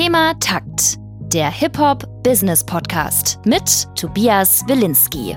Thema Takt, der Hip-Hop-Business-Podcast mit Tobias Wilinski.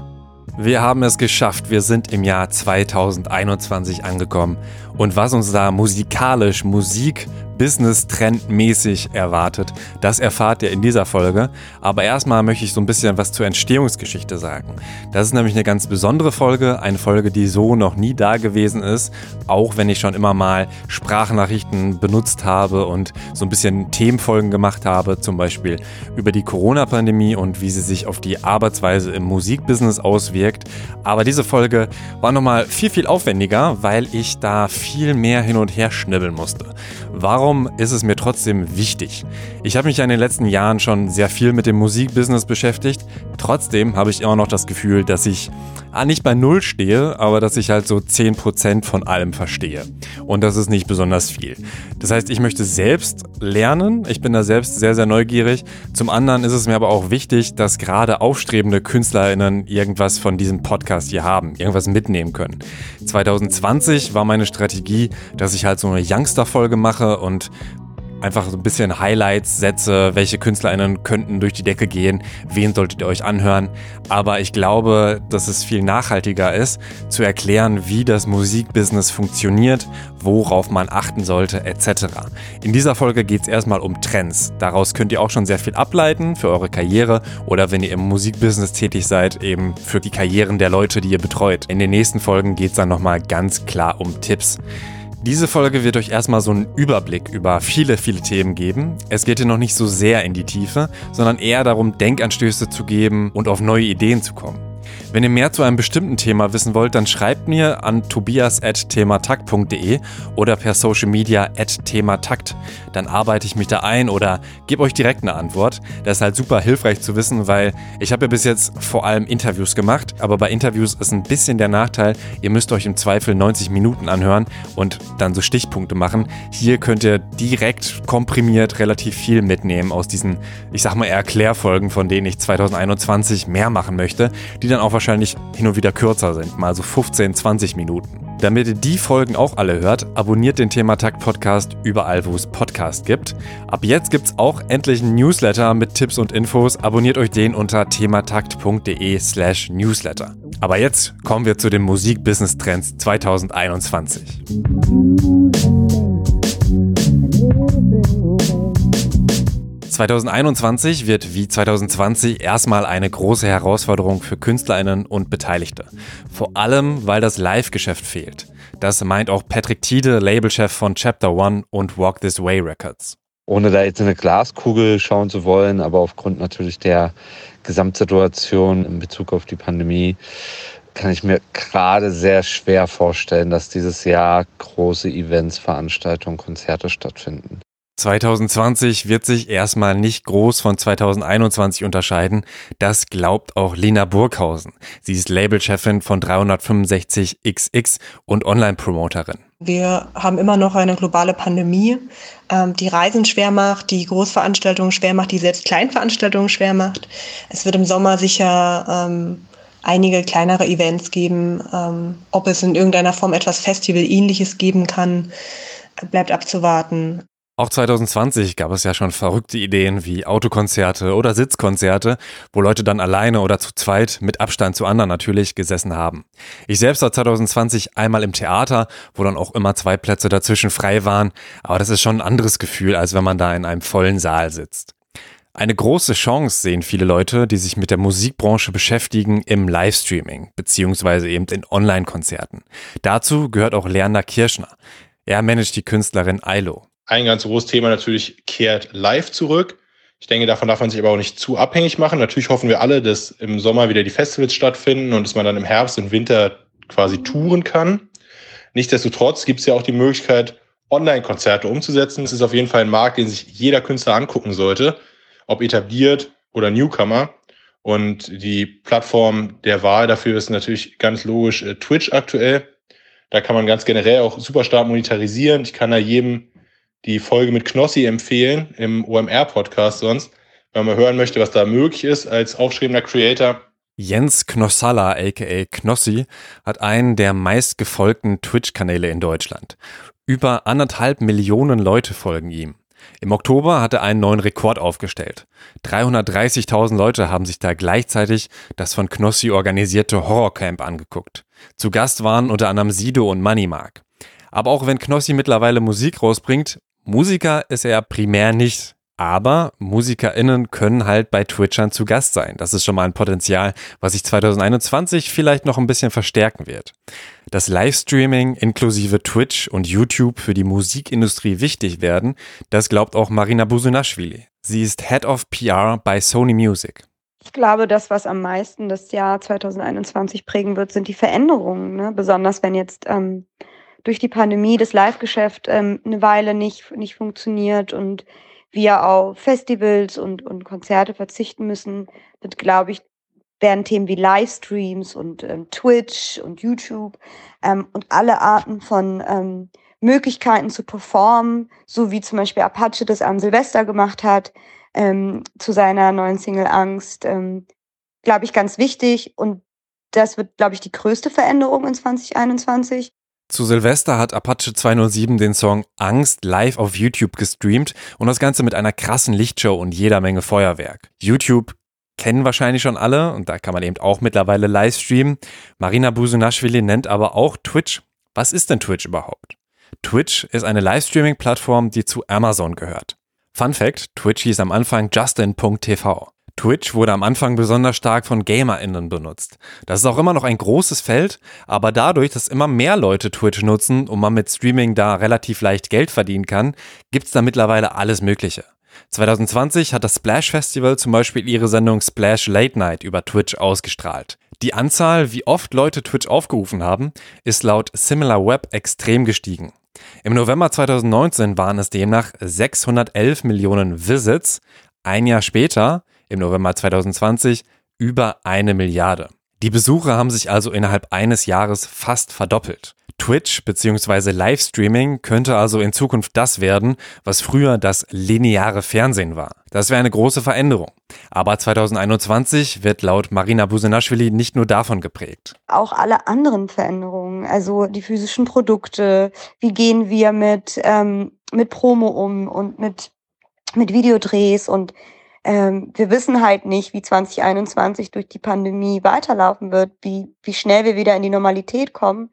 Wir haben es geschafft. Wir sind im Jahr 2021 angekommen. Und was uns da musikalisch, Musik, Business-Trend-mäßig erwartet, das erfahrt ihr in dieser Folge. Aber erstmal möchte ich so ein bisschen was zur Entstehungsgeschichte sagen. Das ist nämlich eine ganz besondere Folge, eine Folge, die so noch nie da gewesen ist, auch wenn ich schon immer mal Sprachnachrichten benutzt habe und so ein bisschen Themenfolgen gemacht habe, zum Beispiel über die Corona-Pandemie und wie sie sich auf die Arbeitsweise im Musikbusiness auswirkt. Aber diese Folge war nochmal viel, viel aufwendiger, weil ich da viel mehr hin und her schnibbeln musste. Warum ist es mir trotzdem wichtig? Ich habe mich in den letzten Jahren schon sehr viel mit dem Musikbusiness beschäftigt. Trotzdem habe ich immer noch das Gefühl, dass ich ah, nicht bei Null stehe, aber dass ich halt so 10% von allem verstehe. Und das ist nicht besonders viel. Das heißt, ich möchte selbst lernen. Ich bin da selbst sehr, sehr neugierig. Zum anderen ist es mir aber auch wichtig, dass gerade aufstrebende KünstlerInnen irgendwas von diesem Podcast hier haben, irgendwas mitnehmen können. 2020 war meine Strategie, dass ich halt so eine Youngster-Folge mache und einfach so ein bisschen Highlights setze, welche KünstlerInnen könnten durch die Decke gehen, wen solltet ihr euch anhören. Aber ich glaube, dass es viel nachhaltiger ist, zu erklären, wie das Musikbusiness funktioniert, worauf man achten sollte, etc. In dieser Folge geht es erstmal um Trends. Daraus könnt ihr auch schon sehr viel ableiten für eure Karriere oder wenn ihr im Musikbusiness tätig seid, eben für die Karrieren der Leute, die ihr betreut. In den nächsten Folgen geht es dann nochmal ganz klar um Tipps. Diese Folge wird euch erstmal so einen Überblick über viele, viele Themen geben. Es geht hier noch nicht so sehr in die Tiefe, sondern eher darum, Denkanstöße zu geben und auf neue Ideen zu kommen. Wenn ihr mehr zu einem bestimmten Thema wissen wollt, dann schreibt mir an tobias.thematakt.de oder per Social Media at thematakt. Dann arbeite ich mich da ein oder gebe euch direkt eine Antwort. Das ist halt super hilfreich zu wissen, weil ich habe ja bis jetzt vor allem Interviews gemacht, aber bei Interviews ist ein bisschen der Nachteil, ihr müsst euch im Zweifel 90 Minuten anhören und dann so Stichpunkte machen. Hier könnt ihr direkt komprimiert relativ viel mitnehmen aus diesen, ich sag mal, Erklärfolgen, von denen ich 2021 mehr machen möchte, die dann auch wahrscheinlich hin und wieder kürzer sind, mal so 15, 20 Minuten. Damit ihr die Folgen auch alle hört, abonniert den Thematakt Podcast überall, wo es Podcast gibt. Ab jetzt gibt es auch endlich einen Newsletter mit Tipps und Infos. Abonniert euch den unter thematakt.de/slash newsletter. Aber jetzt kommen wir zu den Musik-Business-Trends 2021. 2021 wird wie 2020 erstmal eine große Herausforderung für KünstlerInnen und Beteiligte. Vor allem, weil das Live-Geschäft fehlt. Das meint auch Patrick Tiede, Labelchef von Chapter One und Walk This Way Records. Ohne da jetzt in eine Glaskugel schauen zu wollen, aber aufgrund natürlich der Gesamtsituation in Bezug auf die Pandemie, kann ich mir gerade sehr schwer vorstellen, dass dieses Jahr große Events, Veranstaltungen, Konzerte stattfinden. 2020 wird sich erstmal nicht groß von 2021 unterscheiden. Das glaubt auch Lena Burghausen. Sie ist Labelchefin von 365XX und Online-Promoterin. Wir haben immer noch eine globale Pandemie, ähm, die Reisen schwer macht, die Großveranstaltungen schwer macht, die selbst Kleinveranstaltungen schwer macht. Es wird im Sommer sicher ähm, einige kleinere Events geben. Ähm, ob es in irgendeiner Form etwas Festival-ähnliches geben kann, bleibt abzuwarten. Auch 2020 gab es ja schon verrückte Ideen wie Autokonzerte oder Sitzkonzerte, wo Leute dann alleine oder zu zweit mit Abstand zu anderen natürlich gesessen haben. Ich selbst war 2020 einmal im Theater, wo dann auch immer zwei Plätze dazwischen frei waren, aber das ist schon ein anderes Gefühl, als wenn man da in einem vollen Saal sitzt. Eine große Chance sehen viele Leute, die sich mit der Musikbranche beschäftigen, im Livestreaming beziehungsweise eben in Online-Konzerten. Dazu gehört auch Lerner Kirschner. Er managt die Künstlerin Ailo ein ganz großes Thema natürlich kehrt live zurück. Ich denke, davon darf man sich aber auch nicht zu abhängig machen. Natürlich hoffen wir alle, dass im Sommer wieder die Festivals stattfinden und dass man dann im Herbst und Winter quasi touren kann. Nichtsdestotrotz gibt es ja auch die Möglichkeit, Online-Konzerte umzusetzen. Es ist auf jeden Fall ein Markt, den sich jeder Künstler angucken sollte, ob etabliert oder Newcomer. Und die Plattform der Wahl dafür ist natürlich ganz logisch äh, Twitch aktuell. Da kann man ganz generell auch super stark monetarisieren. Ich kann da jedem die Folge mit Knossi empfehlen, im OMR-Podcast sonst, wenn man hören möchte, was da möglich ist als aufstrebender Creator. Jens Knossalla, aka Knossi, hat einen der meistgefolgten Twitch-Kanäle in Deutschland. Über anderthalb Millionen Leute folgen ihm. Im Oktober hat er einen neuen Rekord aufgestellt. 330.000 Leute haben sich da gleichzeitig das von Knossi organisierte Horrorcamp angeguckt. Zu Gast waren unter anderem Sido und Moneymark. Aber auch wenn Knossi mittlerweile Musik rausbringt, Musiker ist er primär nicht. Aber MusikerInnen können halt bei Twitchern zu Gast sein. Das ist schon mal ein Potenzial, was sich 2021 vielleicht noch ein bisschen verstärken wird. Dass Livestreaming inklusive Twitch und YouTube für die Musikindustrie wichtig werden, das glaubt auch Marina Busunashvili. Sie ist Head of PR bei Sony Music. Ich glaube, das, was am meisten das Jahr 2021 prägen wird, sind die Veränderungen. Ne? Besonders wenn jetzt ähm, durch die Pandemie das Live-Geschäft ähm, eine Weile nicht, nicht funktioniert und wir auf Festivals und, und Konzerte verzichten müssen, wird, glaube ich, werden Themen wie Livestreams und ähm, Twitch und YouTube ähm, und alle Arten von ähm, Möglichkeiten zu performen, so wie zum Beispiel Apache das am Silvester gemacht hat, ähm, zu seiner neuen Single Angst, ähm, glaube ich, ganz wichtig. Und das wird, glaube ich, die größte Veränderung in 2021. Zu Silvester hat Apache 207 den Song Angst live auf YouTube gestreamt und das Ganze mit einer krassen Lichtshow und jeder Menge Feuerwerk. YouTube kennen wahrscheinlich schon alle und da kann man eben auch mittlerweile live streamen. Marina Busunashvili nennt aber auch Twitch. Was ist denn Twitch überhaupt? Twitch ist eine Livestreaming-Plattform, die zu Amazon gehört. Fun Fact, Twitch hieß am Anfang Justin.tv. Twitch wurde am Anfang besonders stark von GamerInnen benutzt. Das ist auch immer noch ein großes Feld, aber dadurch, dass immer mehr Leute Twitch nutzen und man mit Streaming da relativ leicht Geld verdienen kann, gibt's da mittlerweile alles Mögliche. 2020 hat das Splash Festival zum Beispiel ihre Sendung Splash Late Night über Twitch ausgestrahlt. Die Anzahl, wie oft Leute Twitch aufgerufen haben, ist laut SimilarWeb extrem gestiegen. Im November 2019 waren es demnach 611 Millionen Visits. Ein Jahr später im November 2020 über eine Milliarde. Die Besucher haben sich also innerhalb eines Jahres fast verdoppelt. Twitch bzw. Livestreaming könnte also in Zukunft das werden, was früher das lineare Fernsehen war. Das wäre eine große Veränderung. Aber 2021 wird laut Marina Busenaschwili nicht nur davon geprägt. Auch alle anderen Veränderungen, also die physischen Produkte, wie gehen wir mit, ähm, mit Promo um und mit, mit Videodrehs und ähm, wir wissen halt nicht, wie 2021 durch die Pandemie weiterlaufen wird, wie, wie schnell wir wieder in die Normalität kommen,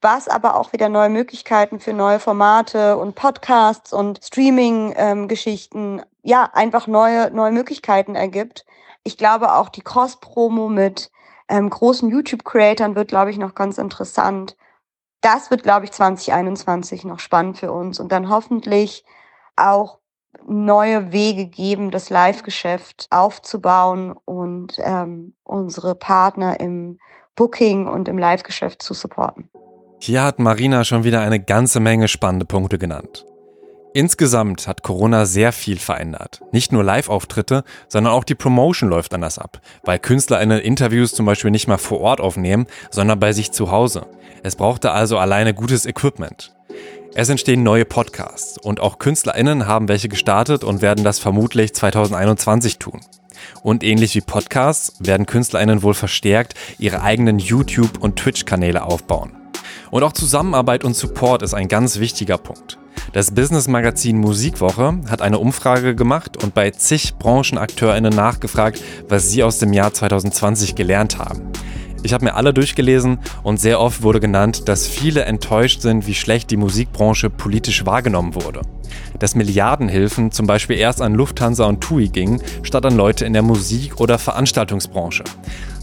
was aber auch wieder neue Möglichkeiten für neue Formate und Podcasts und Streaming-Geschichten, ähm, ja, einfach neue, neue Möglichkeiten ergibt. Ich glaube auch die Cross-Promo mit ähm, großen YouTube-Creatern wird, glaube ich, noch ganz interessant. Das wird, glaube ich, 2021 noch spannend für uns und dann hoffentlich auch neue Wege geben, das Live-Geschäft aufzubauen und ähm, unsere Partner im Booking und im Live-Geschäft zu supporten. Hier hat Marina schon wieder eine ganze Menge spannende Punkte genannt. Insgesamt hat Corona sehr viel verändert. Nicht nur Live-Auftritte, sondern auch die Promotion läuft anders ab, weil KünstlerInnen Interviews zum Beispiel nicht mehr vor Ort aufnehmen, sondern bei sich zu Hause. Es brauchte also alleine gutes Equipment. Es entstehen neue Podcasts und auch KünstlerInnen haben welche gestartet und werden das vermutlich 2021 tun. Und ähnlich wie Podcasts werden KünstlerInnen wohl verstärkt ihre eigenen YouTube- und Twitch-Kanäle aufbauen. Und auch Zusammenarbeit und Support ist ein ganz wichtiger Punkt. Das Business-Magazin Musikwoche hat eine Umfrage gemacht und bei zig BranchenakteurInnen nachgefragt, was sie aus dem Jahr 2020 gelernt haben. Ich habe mir alle durchgelesen und sehr oft wurde genannt, dass viele enttäuscht sind, wie schlecht die Musikbranche politisch wahrgenommen wurde. Dass Milliardenhilfen zum Beispiel erst an Lufthansa und TUI gingen, statt an Leute in der Musik- oder Veranstaltungsbranche.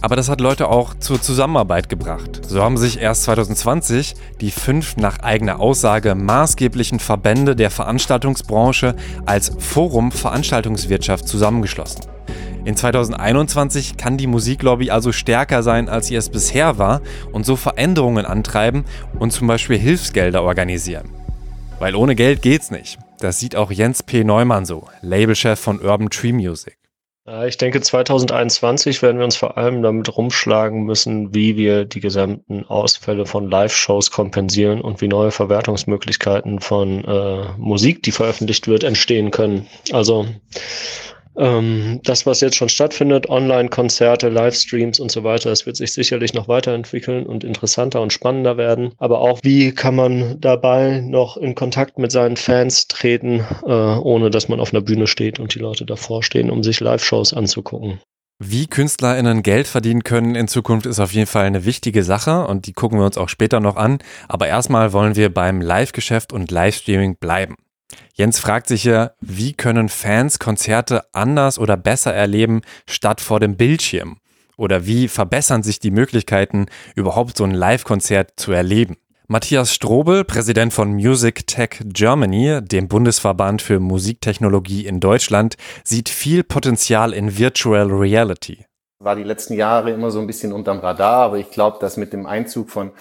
Aber das hat Leute auch zur Zusammenarbeit gebracht. So haben sich erst 2020 die fünf nach eigener Aussage maßgeblichen Verbände der Veranstaltungsbranche als Forum Veranstaltungswirtschaft zusammengeschlossen. In 2021 kann die Musiklobby also stärker sein, als sie es bisher war und so Veränderungen antreiben und zum Beispiel Hilfsgelder organisieren. Weil ohne Geld geht's nicht. Das sieht auch Jens P. Neumann so, Labelchef von Urban Tree Music. Ich denke, 2021 werden wir uns vor allem damit rumschlagen müssen, wie wir die gesamten Ausfälle von Live-Shows kompensieren und wie neue Verwertungsmöglichkeiten von äh, Musik, die veröffentlicht wird, entstehen können. Also Ähm, das, was jetzt schon stattfindet, Online-Konzerte, Livestreams und so weiter, das wird sich sicherlich noch weiterentwickeln und interessanter und spannender werden. Aber auch, wie kann man dabei noch in Kontakt mit seinen Fans treten, äh, ohne dass man auf einer Bühne steht und die Leute davor stehen, um sich Live-Shows anzugucken. Wie KünstlerInnen Geld verdienen können in Zukunft ist auf jeden Fall eine wichtige Sache und die gucken wir uns auch später noch an. Aber erstmal wollen wir beim Live-Geschäft und Livestreaming bleiben. Jens fragt sich hier, wie können Fans Konzerte anders oder besser erleben statt vor dem Bildschirm? Oder wie verbessern sich die Möglichkeiten, überhaupt so ein Live-Konzert zu erleben? Matthias Strobel, Präsident von Music Tech Germany, dem Bundesverband für Musiktechnologie in Deutschland, sieht viel Potenzial in Virtual Reality. War die letzten Jahre immer so ein bisschen unterm Radar, aber ich glaube, dass mit dem Einzug von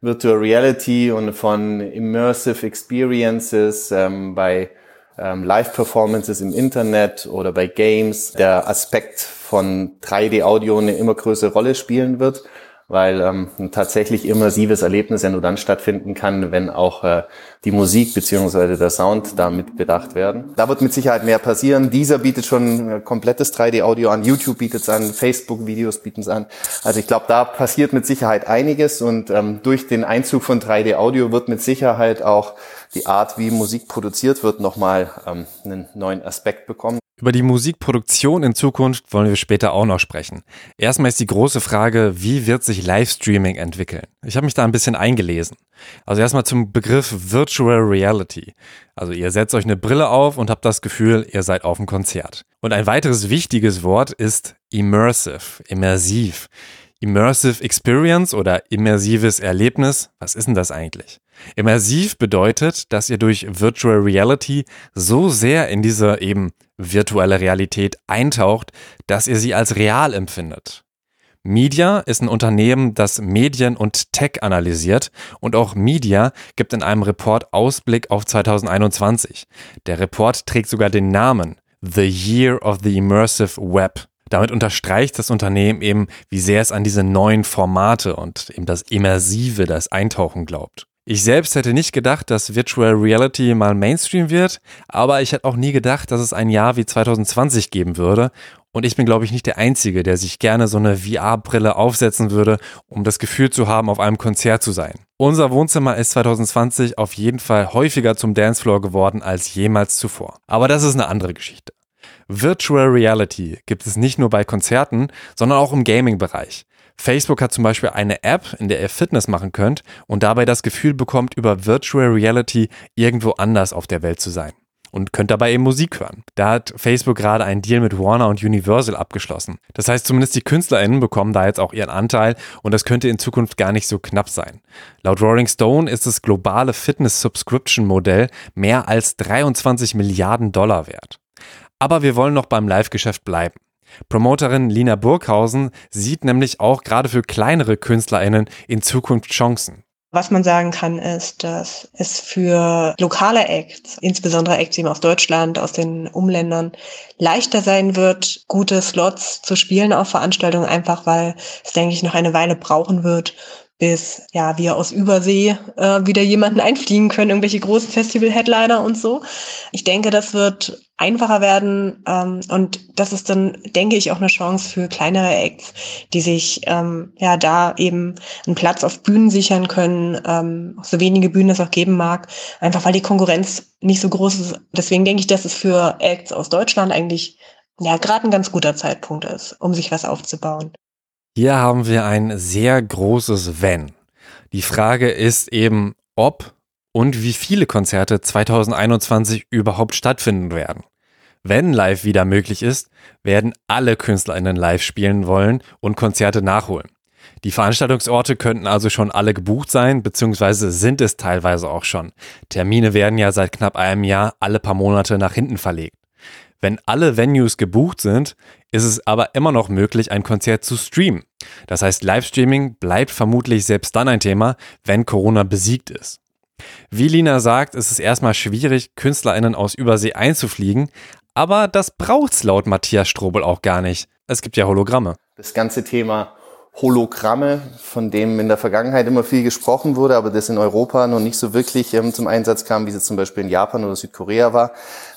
Virtual Reality und von Immersive Experiences ähm, bei ähm, Live-Performances im Internet oder bei Games. Der Aspekt von 3D-Audio eine immer größere Rolle spielen wird weil ähm, ein tatsächlich immersives Erlebnis ja nur dann stattfinden kann, wenn auch äh, die Musik beziehungsweise der Sound damit bedacht werden. Da wird mit Sicherheit mehr passieren. Dieser bietet schon äh, komplettes 3D-Audio an, YouTube bietet es an, Facebook-Videos bieten es an. Also ich glaube, da passiert mit Sicherheit einiges und ähm, durch den Einzug von 3D-Audio wird mit Sicherheit auch die Art, wie Musik produziert wird, nochmal ähm, einen neuen Aspekt bekommen. Über die Musikproduktion in Zukunft wollen wir später auch noch sprechen. Erstmal ist die große Frage, wie wird sich Livestreaming entwickeln? Ich habe mich da ein bisschen eingelesen. Also erstmal zum Begriff Virtual Reality. Also ihr setzt euch eine Brille auf und habt das Gefühl, ihr seid auf einem Konzert. Und ein weiteres wichtiges Wort ist immersive, immersiv. Immersive Experience oder immersives Erlebnis, was ist denn das eigentlich? Immersiv bedeutet, dass ihr durch Virtual Reality so sehr in diese eben virtuelle Realität eintaucht, dass ihr sie als real empfindet. Media ist ein Unternehmen, das Medien und Tech analysiert und auch Media gibt in einem Report Ausblick auf 2021. Der Report trägt sogar den Namen The Year of the Immersive Web. Damit unterstreicht das Unternehmen eben, wie sehr es an diese neuen Formate und eben das Immersive, das Eintauchen glaubt. Ich selbst hätte nicht gedacht, dass Virtual Reality mal Mainstream wird, aber ich hätte auch nie gedacht, dass es ein Jahr wie 2020 geben würde. Und ich bin, glaube ich, nicht der Einzige, der sich gerne so eine VR-Brille aufsetzen würde, um das Gefühl zu haben, auf einem Konzert zu sein. Unser Wohnzimmer ist 2020 auf jeden Fall häufiger zum Dancefloor geworden als jemals zuvor. Aber das ist eine andere Geschichte. Virtual Reality gibt es nicht nur bei Konzerten, sondern auch im Gaming-Bereich. Facebook hat zum Beispiel eine App, in der ihr Fitness machen könnt und dabei das Gefühl bekommt, über Virtual Reality irgendwo anders auf der Welt zu sein. Und könnt dabei eben Musik hören. Da hat Facebook gerade einen Deal mit Warner und Universal abgeschlossen. Das heißt, zumindest die KünstlerInnen bekommen da jetzt auch ihren Anteil und das könnte in Zukunft gar nicht so knapp sein. Laut Roaring Stone ist das globale Fitness-Subscription-Modell mehr als 23 Milliarden Dollar wert. Aber wir wollen noch beim Live-Geschäft bleiben. Promoterin Lina Burghausen sieht nämlich auch gerade für kleinere KünstlerInnen in Zukunft Chancen. Was man sagen kann, ist, dass es für lokale Acts, insbesondere Acts eben aus Deutschland, aus den Umländern, leichter sein wird, gute Slots zu spielen auf Veranstaltungen, einfach weil es, denke ich, noch eine Weile brauchen wird, bis ja wir aus Übersee äh, wieder jemanden einfliegen können, irgendwelche großen Festival-Headliner und so. Ich denke, das wird einfacher werden ähm, und das ist dann, denke ich, auch eine Chance für kleinere Acts, die sich ähm, ja da eben einen Platz auf Bühnen sichern können, ähm, so wenige Bühnen es auch geben mag, einfach weil die Konkurrenz nicht so groß ist. Deswegen denke ich, dass es für Acts aus Deutschland eigentlich ja gerade ein ganz guter Zeitpunkt ist, um sich was aufzubauen. Hier haben wir ein sehr großes Wenn. Die Frage ist eben, ob und wie viele Konzerte 2021 überhaupt stattfinden werden. Wenn live wieder möglich ist, werden alle KünstlerInnen live spielen wollen und Konzerte nachholen. Die Veranstaltungsorte könnten also schon alle gebucht sein, beziehungsweise sind es teilweise auch schon. Termine werden ja seit knapp einem Jahr alle paar Monate nach hinten verlegt. Wenn alle Venues gebucht sind, ist es aber immer noch möglich, ein Konzert zu streamen. Das heißt, Livestreaming bleibt vermutlich selbst dann ein Thema, wenn Corona besiegt ist. Wie Lina sagt, ist es erstmal schwierig, KünstlerInnen aus Übersee einzufliegen, aber das braucht's laut Matthias Strobel auch gar nicht. Es gibt ja Hologramme. Das ganze Thema Hologramme, von dem in der Vergangenheit immer viel gesprochen wurde, aber das in Europa noch nicht so wirklich ähm, zum Einsatz kam, wie es zum Beispiel in Japan oder Südkorea war,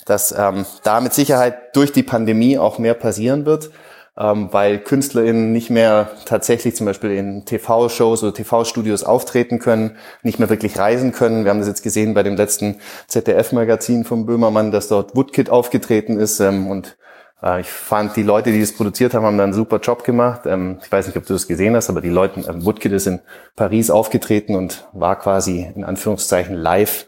dass ähm, da mit Sicherheit durch die Pandemie auch mehr passieren wird, ähm, weil KünstlerInnen nicht mehr tatsächlich zum Beispiel in TV-Shows oder TV-Studios auftreten können, nicht mehr wirklich reisen können. Wir haben das jetzt gesehen bei dem letzten ZDF-Magazin vom Böhmermann, dass dort Woodkid aufgetreten ist ähm, und ich fand, die Leute, die das produziert haben, haben da einen super Job gemacht. Ähm, ich weiß nicht, ob du das gesehen hast, aber die Leute, äh, Woodkid ist in Paris aufgetreten und war quasi in Anführungszeichen live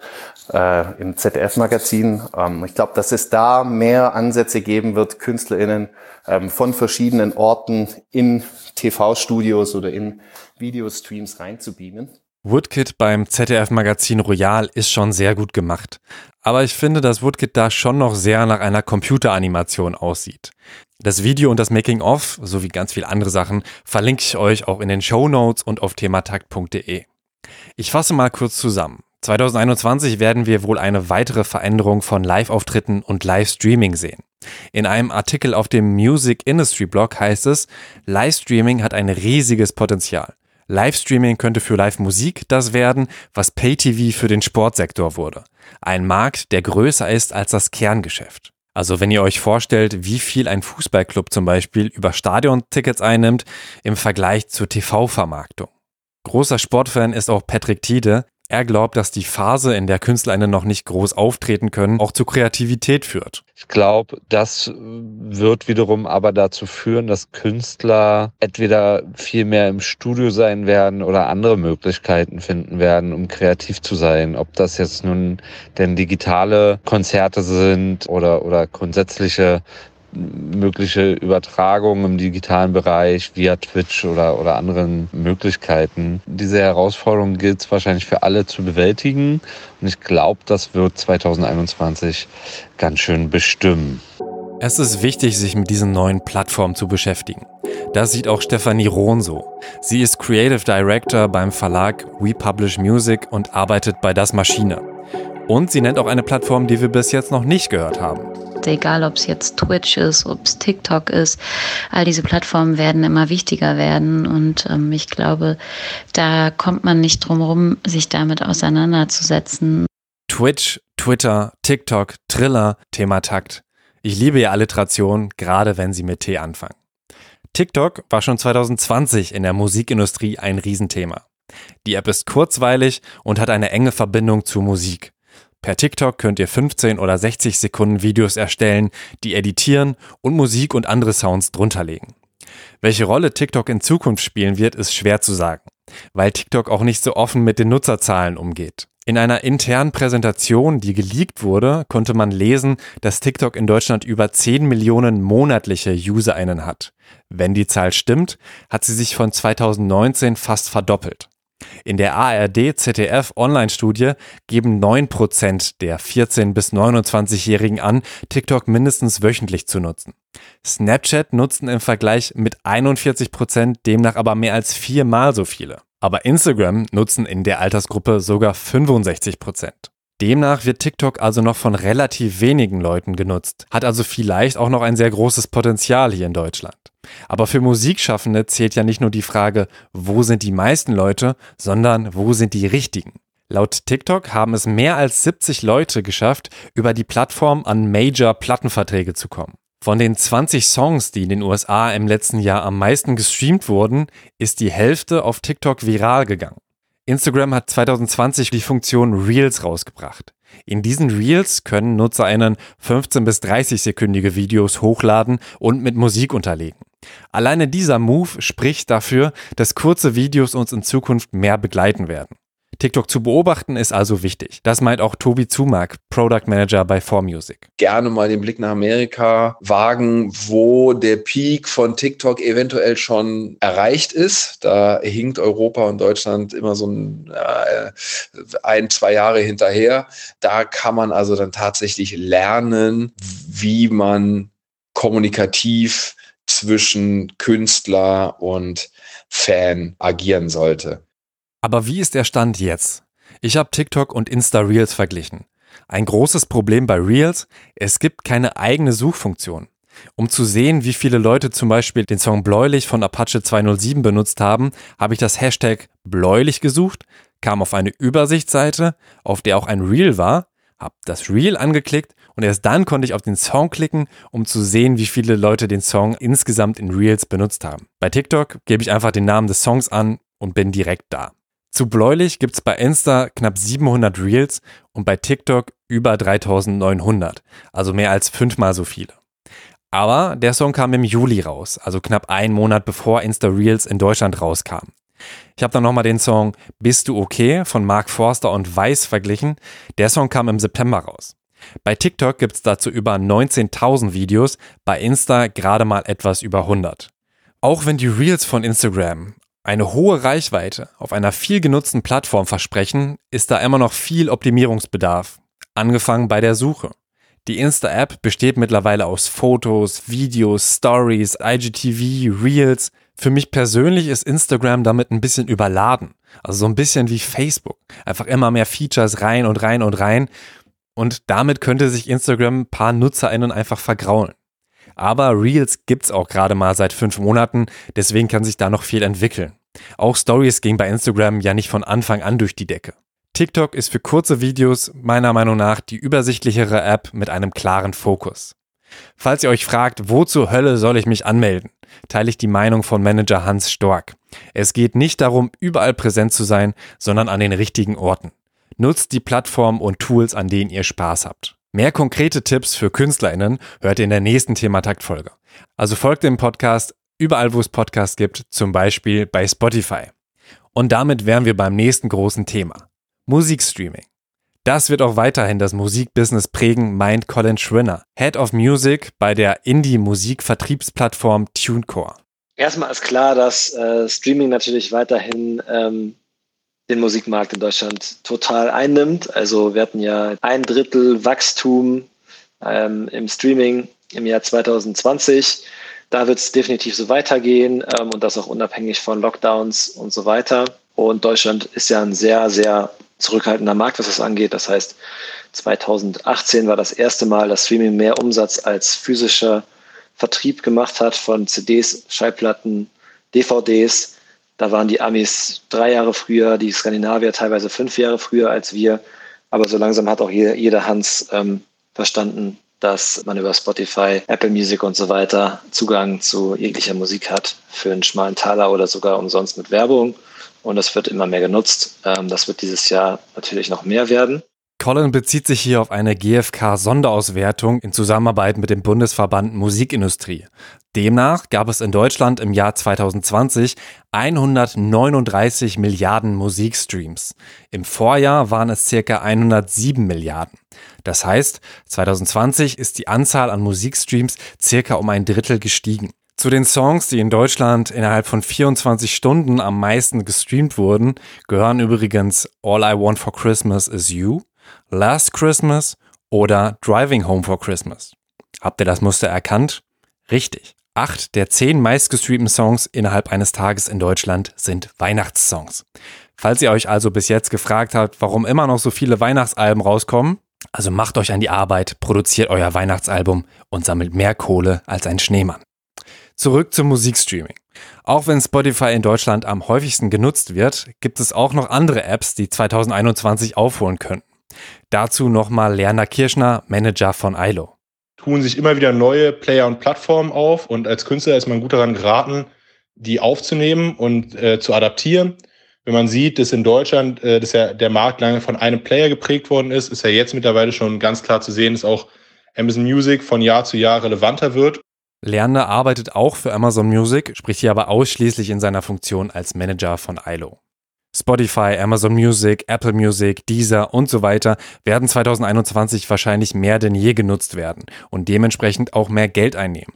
äh, im ZDF-Magazin. Ähm, ich glaube, dass es da mehr Ansätze geben wird, KünstlerInnen ähm, von verschiedenen Orten in TV-Studios oder in Videostreams reinzubeamen. Woodkid beim ZDF-Magazin Royal ist schon sehr gut gemacht. Aber ich finde, dass Woodkid da schon noch sehr nach einer Computeranimation aussieht. Das Video und das Making-of sowie ganz viele andere Sachen verlinke ich euch auch in den Show Notes und auf thematakt.de. Ich fasse mal kurz zusammen. 2021 werden wir wohl eine weitere Veränderung von Live-Auftritten und Livestreaming sehen. In einem Artikel auf dem Music Industry Blog heißt es, Livestreaming hat ein riesiges Potenzial. Livestreaming könnte für Live-Musik das werden, was Pay-TV für den Sportsektor wurde. Ein Markt, der größer ist als das Kerngeschäft. Also wenn ihr euch vorstellt, wie viel ein Fußballclub zum Beispiel über Stadiontickets einnimmt im Vergleich zur TV-Vermarktung. Großer Sportfan ist auch Patrick Tiede, er glaubt, dass die Phase, in der KünstlerInnen noch nicht groß auftreten können, auch zu Kreativität führt. Ich glaube, das wird wiederum aber dazu führen, dass Künstler entweder viel mehr im Studio sein werden oder andere Möglichkeiten finden werden, um kreativ zu sein. Ob das jetzt nun denn digitale Konzerte sind oder, oder grundsätzliche mögliche Übertragungen im digitalen Bereich via Twitch oder, oder anderen Möglichkeiten. Diese Herausforderung gilt es wahrscheinlich für alle zu bewältigen und ich glaube, das wird 2021 ganz schön bestimmen. Es ist wichtig, sich mit diesen neuen Plattformen zu beschäftigen. Das sieht auch Stefanie Rohn so. Sie ist Creative Director beim Verlag We Publish Music und arbeitet bei Das Maschine. Und sie nennt auch eine Plattform, die wir bis jetzt noch nicht gehört haben egal ob es jetzt Twitch ist, ob es TikTok ist, all diese Plattformen werden immer wichtiger werden und ähm, ich glaube, da kommt man nicht drum herum, sich damit auseinanderzusetzen. Twitch, Twitter, TikTok, Triller, Thema Takt. Ich liebe ja Alliteration, gerade wenn sie mit T anfangen. TikTok war schon 2020 in der Musikindustrie ein Riesenthema. Die App ist kurzweilig und hat eine enge Verbindung zur Musik. Per TikTok könnt ihr 15 oder 60 Sekunden Videos erstellen, die editieren und Musik und andere Sounds drunter legen. Welche Rolle TikTok in Zukunft spielen wird, ist schwer zu sagen, weil TikTok auch nicht so offen mit den Nutzerzahlen umgeht. In einer internen Präsentation, die geleakt wurde, konnte man lesen, dass TikTok in Deutschland über 10 Millionen monatliche UserInnen hat. Wenn die Zahl stimmt, hat sie sich von 2019 fast verdoppelt. In der ARD-ZDF-Online-Studie geben 9% der 14- bis 29-Jährigen an, TikTok mindestens wöchentlich zu nutzen. Snapchat nutzen im Vergleich mit 41% demnach aber mehr als viermal so viele. Aber Instagram nutzen in der Altersgruppe sogar 65%. Demnach wird TikTok also noch von relativ wenigen Leuten genutzt, hat also vielleicht auch noch ein sehr großes Potenzial hier in Deutschland. Aber für Musikschaffende zählt ja nicht nur die Frage, wo sind die meisten Leute, sondern wo sind die richtigen. Laut TikTok haben es mehr als 70 Leute geschafft, über die Plattform an Major-Plattenverträge zu kommen. Von den 20 Songs, die in den USA im letzten Jahr am meisten gestreamt wurden, ist die Hälfte auf TikTok viral gegangen. Instagram hat 2020 die Funktion Reels rausgebracht. In diesen Reels können NutzerInnen 15 bis 30 sekündige Videos hochladen und mit Musik unterlegen. Alleine dieser Move spricht dafür, dass kurze Videos uns in Zukunft mehr begleiten werden. TikTok zu beobachten ist also wichtig. Das meint auch Tobi Zumark, Product Manager bei 4Music. Gerne mal den Blick nach Amerika wagen, wo der Peak von TikTok eventuell schon erreicht ist. Da hinkt Europa und Deutschland immer so ein, äh, ein zwei Jahre hinterher. Da kann man also dann tatsächlich lernen, wie man kommunikativ zwischen Künstler und Fan agieren sollte. Aber wie ist der Stand jetzt? Ich habe TikTok und Insta Reels verglichen. Ein großes Problem bei Reels, es gibt keine eigene Suchfunktion. Um zu sehen, wie viele Leute zum Beispiel den Song Bläulich von Apache 207 benutzt haben, habe ich das Hashtag Bläulich gesucht, kam auf eine Übersichtsseite, auf der auch ein Reel war, habe das Reel angeklickt und erst dann konnte ich auf den Song klicken, um zu sehen, wie viele Leute den Song insgesamt in Reels benutzt haben. Bei TikTok gebe ich einfach den Namen des Songs an und bin direkt da. Zu Bläulich gibt es bei Insta knapp 700 Reels und bei TikTok über 3900, also mehr als fünfmal so viele. Aber der Song kam im Juli raus, also knapp einen Monat bevor Insta Reels in Deutschland rauskam. Ich habe dann nochmal den Song Bist du okay von Mark Forster und Weiß verglichen. Der Song kam im September raus. Bei TikTok gibt es dazu über 19.000 Videos, bei Insta gerade mal etwas über 100. Auch wenn die Reels von Instagram eine hohe Reichweite auf einer viel genutzten Plattform versprechen, ist da immer noch viel Optimierungsbedarf. Angefangen bei der Suche. Die Insta-App besteht mittlerweile aus Fotos, Videos, Stories, IGTV, Reels. Für mich persönlich ist Instagram damit ein bisschen überladen. Also so ein bisschen wie Facebook. Einfach immer mehr Features rein und rein und rein. Und damit könnte sich Instagram ein paar NutzerInnen einfach vergraulen. Aber Reels gibt's auch gerade mal seit fünf Monaten, deswegen kann sich da noch viel entwickeln. Auch Stories gingen bei Instagram ja nicht von Anfang an durch die Decke. TikTok ist für kurze Videos meiner Meinung nach die übersichtlichere App mit einem klaren Fokus. Falls ihr euch fragt, wo zur Hölle soll ich mich anmelden, teile ich die Meinung von Manager Hans Stork. Es geht nicht darum, überall präsent zu sein, sondern an den richtigen Orten. Nutzt die Plattform und Tools, an denen ihr Spaß habt. Mehr konkrete Tipps für KünstlerInnen hört ihr in der nächsten Thematakt-Folge. Also folgt dem Podcast überall, wo es Podcasts gibt, zum Beispiel bei Spotify. Und damit wären wir beim nächsten großen Thema. Musikstreaming. Das wird auch weiterhin das Musikbusiness prägen, meint Colin Schrinner, Head of Music bei der Indie-Musik-Vertriebsplattform TuneCore. Erstmal ist klar, dass äh, Streaming natürlich weiterhin ähm, den Musikmarkt in Deutschland total einnimmt. Also wir hatten ja ein Drittel Wachstum ähm, im Streaming im Jahr 2020. Da wird es definitiv so weitergehen ähm, und das auch unabhängig von Lockdowns und so weiter. Und Deutschland ist ja ein sehr, sehr zurückhaltender Markt, was das angeht. Das heißt, 2018 war das erste Mal, dass Streaming mehr Umsatz als physischer Vertrieb gemacht hat von CDs, Schallplatten, DVDs. Da waren die Amis drei Jahre früher, die Skandinavier teilweise fünf Jahre früher als wir. Aber so langsam hat auch jeder, Hans ähm, verstanden, dass man über Spotify, Apple Music und so weiter Zugang zu jeglicher Musik hat für einen schmalen Taler oder sogar umsonst mit Werbung. Und das wird immer mehr genutzt. Ähm, das wird dieses Jahr natürlich noch mehr werden. Colin bezieht sich hier auf eine GfK-Sonderauswertung in Zusammenarbeit mit dem Bundesverband Musikindustrie. Demnach gab es in Deutschland im Jahr 2020 139 Milliarden Musikstreams. Im Vorjahr waren es circa 107 Milliarden. Das heißt, 2020 ist die Anzahl an Musikstreams circa um ein Drittel gestiegen. Zu den Songs, die in Deutschland innerhalb von 24 Stunden am meisten gestreamt wurden, gehören übrigens All I Want for Christmas is You, Last Christmas oder Driving Home for Christmas. Habt ihr das Muster erkannt? Richtig. Acht der zehn meistgestreamten Songs innerhalb eines Tages in Deutschland sind Weihnachtssongs. Falls ihr euch also bis jetzt gefragt habt, warum immer noch so viele Weihnachtsalben rauskommen, also macht euch an die Arbeit, produziert euer Weihnachtsalbum und sammelt mehr Kohle als ein Schneemann. Zurück zum Musikstreaming. Auch wenn Spotify in Deutschland am häufigsten genutzt wird, gibt es auch noch andere Apps, die 2021 aufholen könnten. Dazu nochmal Lerner Kirschner, Manager von ILO. Tun sich immer wieder neue Player und Plattformen auf und als Künstler ist man gut daran geraten, die aufzunehmen und äh, zu adaptieren. Wenn man sieht, dass in Deutschland äh, dass ja der Markt lange von einem Player geprägt worden ist, ist ja jetzt mittlerweile schon ganz klar zu sehen, dass auch Amazon Music von Jahr zu Jahr relevanter wird. Lerner arbeitet auch für Amazon Music, spricht hier aber ausschließlich in seiner Funktion als Manager von ILO. Spotify, Amazon Music, Apple Music, Deezer und so weiter werden 2021 wahrscheinlich mehr denn je genutzt werden und dementsprechend auch mehr Geld einnehmen.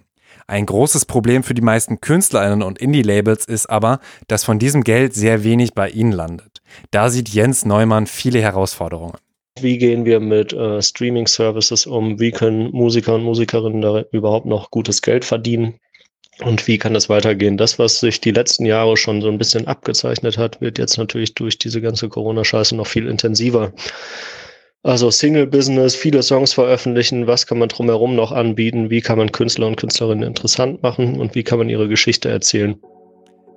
Ein großes Problem für die meisten KünstlerInnen und Indie-Labels ist aber, dass von diesem Geld sehr wenig bei ihnen landet. Da sieht Jens Neumann viele Herausforderungen. Wie gehen wir mit äh, Streaming-Services um? Wie können Musiker und Musikerinnen da überhaupt noch gutes Geld verdienen? Und wie kann das weitergehen? Das, was sich die letzten Jahre schon so ein bisschen abgezeichnet hat, wird jetzt natürlich durch diese ganze Corona-Scheiße noch viel intensiver. Also Single-Business, viele Songs veröffentlichen, was kann man drumherum noch anbieten, wie kann man Künstler und Künstlerinnen interessant machen und wie kann man ihre Geschichte erzählen.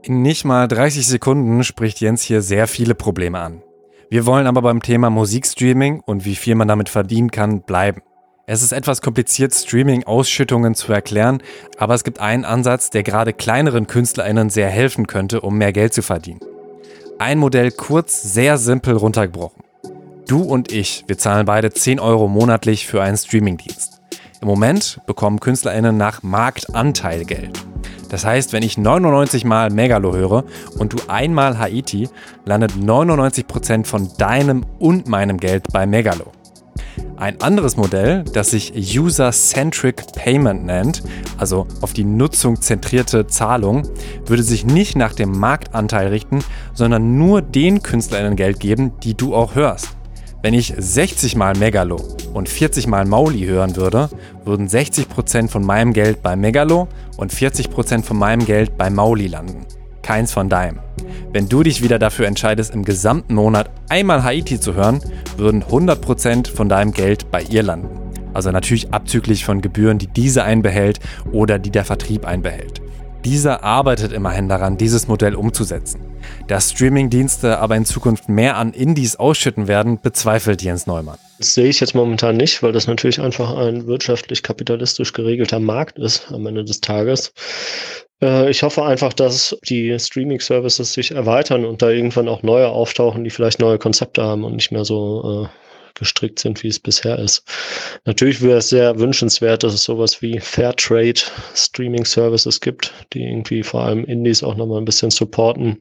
In nicht mal 30 Sekunden spricht Jens hier sehr viele Probleme an. Wir wollen aber beim Thema Musikstreaming und wie viel man damit verdienen kann bleiben. Es ist etwas kompliziert, Streaming-Ausschüttungen zu erklären, aber es gibt einen Ansatz, der gerade kleineren KünstlerInnen sehr helfen könnte, um mehr Geld zu verdienen. Ein Modell kurz, sehr simpel runtergebrochen. Du und ich, wir zahlen beide 10 Euro monatlich für einen Streamingdienst. Im Moment bekommen KünstlerInnen nach Marktanteil Geld. Das heißt, wenn ich 99 Mal Megalo höre und du einmal Haiti, landet 99% von deinem und meinem Geld bei Megalo. Ein anderes Modell, das sich User-Centric Payment nennt, also auf die Nutzung zentrierte Zahlung, würde sich nicht nach dem Marktanteil richten, sondern nur den KünstlerInnen Geld geben, die du auch hörst. Wenn ich 60 mal Megalo und 40 mal Mauli hören würde, würden 60% von meinem Geld bei Megalo und 40% von meinem Geld bei Mauli landen. Keins von deinem. Wenn du dich wieder dafür entscheidest, im gesamten Monat einmal Haiti zu hören, würden 100% von deinem Geld bei ihr landen. Also natürlich abzüglich von Gebühren, die diese einbehält oder die der Vertrieb einbehält. Dieser arbeitet immerhin daran, dieses Modell umzusetzen. Dass Streamingdienste aber in Zukunft mehr an Indies ausschütten werden, bezweifelt Jens Neumann. Das sehe ich jetzt momentan nicht, weil das natürlich einfach ein wirtschaftlich kapitalistisch geregelter Markt ist am Ende des Tages. Äh, ich hoffe einfach, dass die Streaming-Services sich erweitern und da irgendwann auch neue auftauchen, die vielleicht neue Konzepte haben und nicht mehr so äh, gestrickt sind, wie es bisher ist. Natürlich wäre es sehr wünschenswert, dass es sowas wie Fairtrade Streaming Services gibt, die irgendwie vor allem Indies auch nochmal ein bisschen supporten.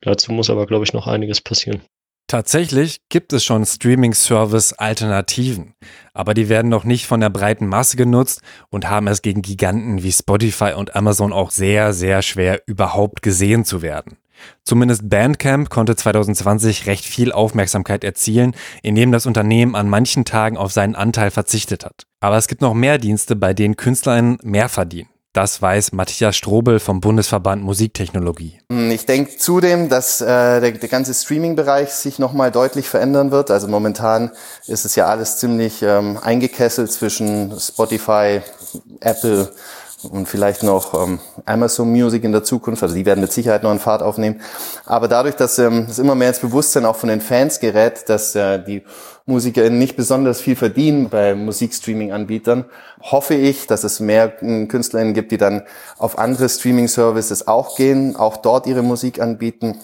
Dazu muss aber, glaube ich, noch einiges passieren. Tatsächlich gibt es schon Streaming-Service-Alternativen, aber die werden noch nicht von der breiten Masse genutzt und haben es gegen Giganten wie Spotify und Amazon auch sehr, sehr schwer überhaupt gesehen zu werden. Zumindest Bandcamp konnte 2020 recht viel Aufmerksamkeit erzielen, indem das Unternehmen an manchen Tagen auf seinen Anteil verzichtet hat. Aber es gibt noch mehr Dienste, bei denen KünstlerInnen mehr verdienen. Das weiß Matthias Strobel vom Bundesverband Musiktechnologie. Hm, ich denke zudem, dass äh, der, der ganze Streaming-Bereich sich nochmal deutlich verändern wird. Also momentan ist es ja alles ziemlich ähm, eingekesselt zwischen Spotify, Apple und vielleicht noch ähm, Amazon Music in der Zukunft. Also die werden mit Sicherheit noch einen Fahrt aufnehmen. Aber dadurch, dass ähm, es immer mehr ins Bewusstsein auch von den Fans gerät, dass äh, die MusikerInnen nicht besonders viel verdienen bei Musikstreaming-Anbietern, hoffe ich, dass es mehr äh, KünstlerInnen gibt, die dann auf andere Streaming-Services auch gehen, auch dort ihre Musik anbieten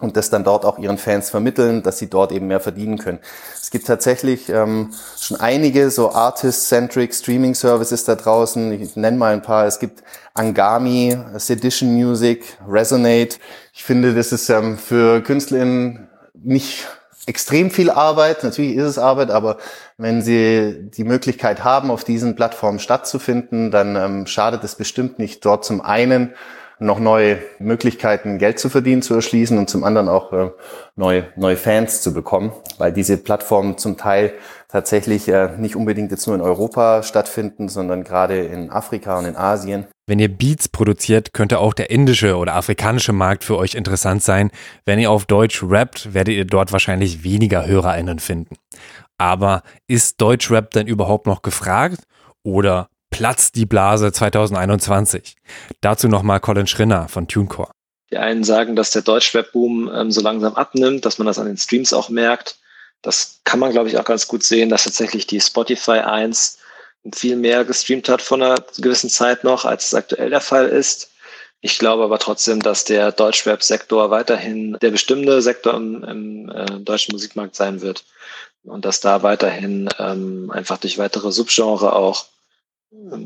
und das dann dort auch ihren Fans vermitteln, dass sie dort eben mehr verdienen können. Es gibt tatsächlich ähm, schon einige so Artist-centric Streaming-Services da draußen. Ich nenne mal ein paar. Es gibt Angami, Sedition Music, Resonate. Ich finde, das ist ähm, für KünstlerInnen nicht extrem viel Arbeit. Natürlich ist es Arbeit, aber wenn sie die Möglichkeit haben, auf diesen Plattformen stattzufinden, dann ähm, schadet es bestimmt nicht, dort zum einen noch neue Möglichkeiten, Geld zu verdienen, zu erschließen und zum anderen auch äh, neue, neue Fans zu bekommen, weil diese Plattformen zum Teil tatsächlich äh, nicht unbedingt jetzt nur in Europa stattfinden, sondern gerade in Afrika und in Asien. Wenn ihr Beats produziert, könnte auch der indische oder afrikanische Markt für euch interessant sein. Wenn ihr auf Deutsch rappt, werdet ihr dort wahrscheinlich weniger HörerInnen finden. Aber ist Deutschrap denn überhaupt noch gefragt? Oder platzt die Blase 2021. Dazu nochmal Colin Schrinner von TuneCore. Die einen sagen, dass der Deutschwebboom ähm, so langsam abnimmt, dass man das an den Streams auch merkt. Das kann man, glaube ich, auch ganz gut sehen, dass tatsächlich die Spotify 1 viel mehr gestreamt hat von einer gewissen Zeit noch, als es aktuell der Fall ist. Ich glaube aber trotzdem, dass der Deutschweb-Sektor weiterhin der bestimmende Sektor im, im äh, deutschen Musikmarkt sein wird und dass da weiterhin ähm, einfach durch weitere Subgenre auch